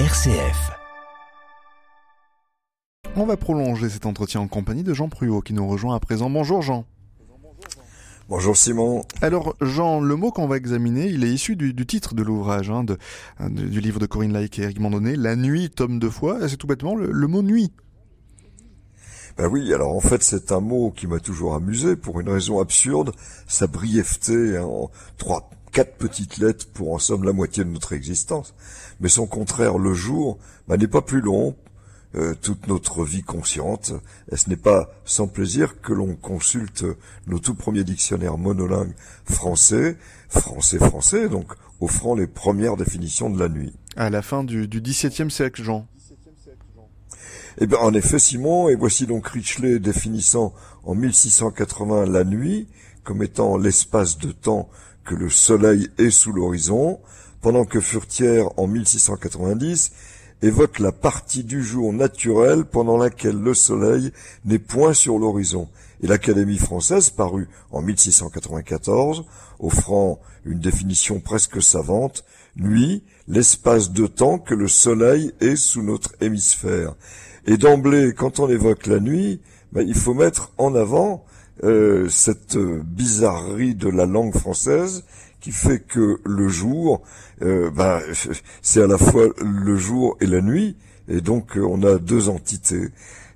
RCF. On va prolonger cet entretien en compagnie de Jean Pruot qui nous rejoint à présent. Bonjour Jean. Bonjour Simon. Alors Jean, le mot qu'on va examiner, il est issu du, titre de l'ouvrage, hein, de, du livre de Corinne Laïc et Eric Mandonnet, La nuit, tome de foi, c'est tout bêtement le, mot nuit. Ben oui, alors en fait c'est un mot qui m'a toujours amusé pour une raison absurde, sa brièveté hein, en trois, quatre petites lettres pour en somme la moitié de notre existence. Mais son contraire, le jour, ben, n'est pas plus long, euh, toute notre vie consciente. Et ce n'est pas sans plaisir que l'on consulte nos tout premiers dictionnaires monolingues français, français-français, donc offrant les premières définitions de la nuit. À la fin du, XVIIe siècle, Jean. Eh bien, en effet, Simon, et voici donc Richelieu définissant en 1680 la nuit comme étant l'espace de temps que le soleil est sous l'horizon, pendant que Furtière, en 1690, évoque la partie du jour naturel pendant laquelle le soleil n'est point sur l'horizon. Et l'Académie française, parue en 1694, offrant une définition presque savante, nuit, l'espace de temps que le soleil est sous notre hémisphère. Et d'emblée, quand on évoque la nuit, ben, il faut mettre en avant euh, cette bizarrerie de la langue française qui fait que le jour, euh, ben, c'est à la fois le jour et la nuit, et donc euh, on a deux entités.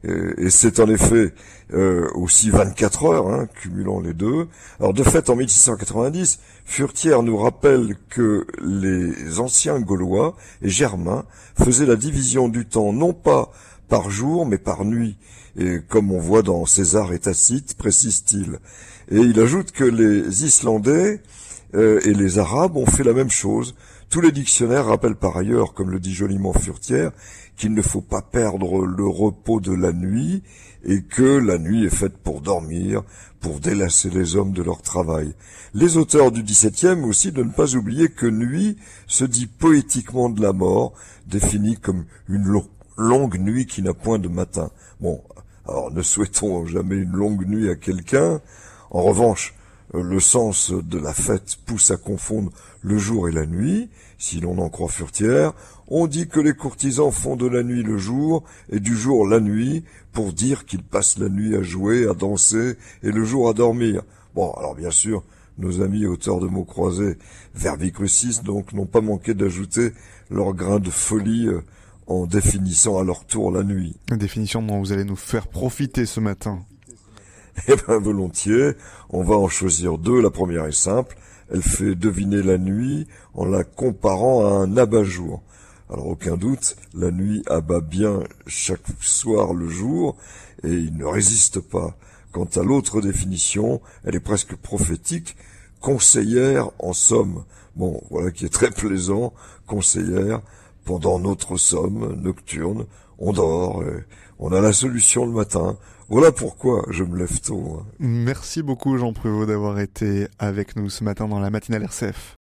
Et, c'est en effet euh, aussi 24 heures, hein, cumulant les deux. Alors de fait, en 1690, Furtière nous rappelle que les anciens Gaulois et Germains faisaient la division du temps non pas par jour, mais par nuit. Et comme on voit dans César et Tacite, précise-t-il. Et il ajoute que les Islandais euh, et les Arabes ont fait la même chose. Tous les dictionnaires rappellent par ailleurs, comme le dit joliment Furtière, qu'il ne faut pas perdre le repos de la nuit et que la nuit est faite pour dormir, pour délasser les hommes de leur travail. Les auteurs du XVIIe aussi de ne pas oublier que nuit se dit poétiquement de la mort, définie comme une longue nuit qui n'a point de matin. Bon, alors ne souhaitons jamais une longue nuit à quelqu'un. En revanche, le sens de la fête pousse à confondre le jour et la nuit, si l'on en croit Furtière, on dit que les courtisans font de la nuit le jour et du jour la nuit pour dire qu'ils passent la nuit à jouer, à danser et le jour à dormir. Bon, alors bien sûr, nos amis auteurs de mots croisés verbicrucis donc n'ont pas manqué d'ajouter leur grain de folie euh, en définissant à leur tour la nuit. Une définition dont vous allez nous faire profiter ce matin. Eh bien, volontiers. On va en choisir deux. La première est simple. Elle fait deviner la nuit en la comparant à un abat-jour. Alors, aucun doute, la nuit abat bien chaque soir le jour et il ne résiste pas. Quant à l'autre définition, elle est presque prophétique, conseillère en somme. Bon, voilà qui est très plaisant, conseillère, pendant notre somme nocturne, on dort, et on a la solution le matin, voilà pourquoi je me lève tôt. Hein. Merci beaucoup Jean Prévost d'avoir été avec nous ce matin dans la matinale RCF.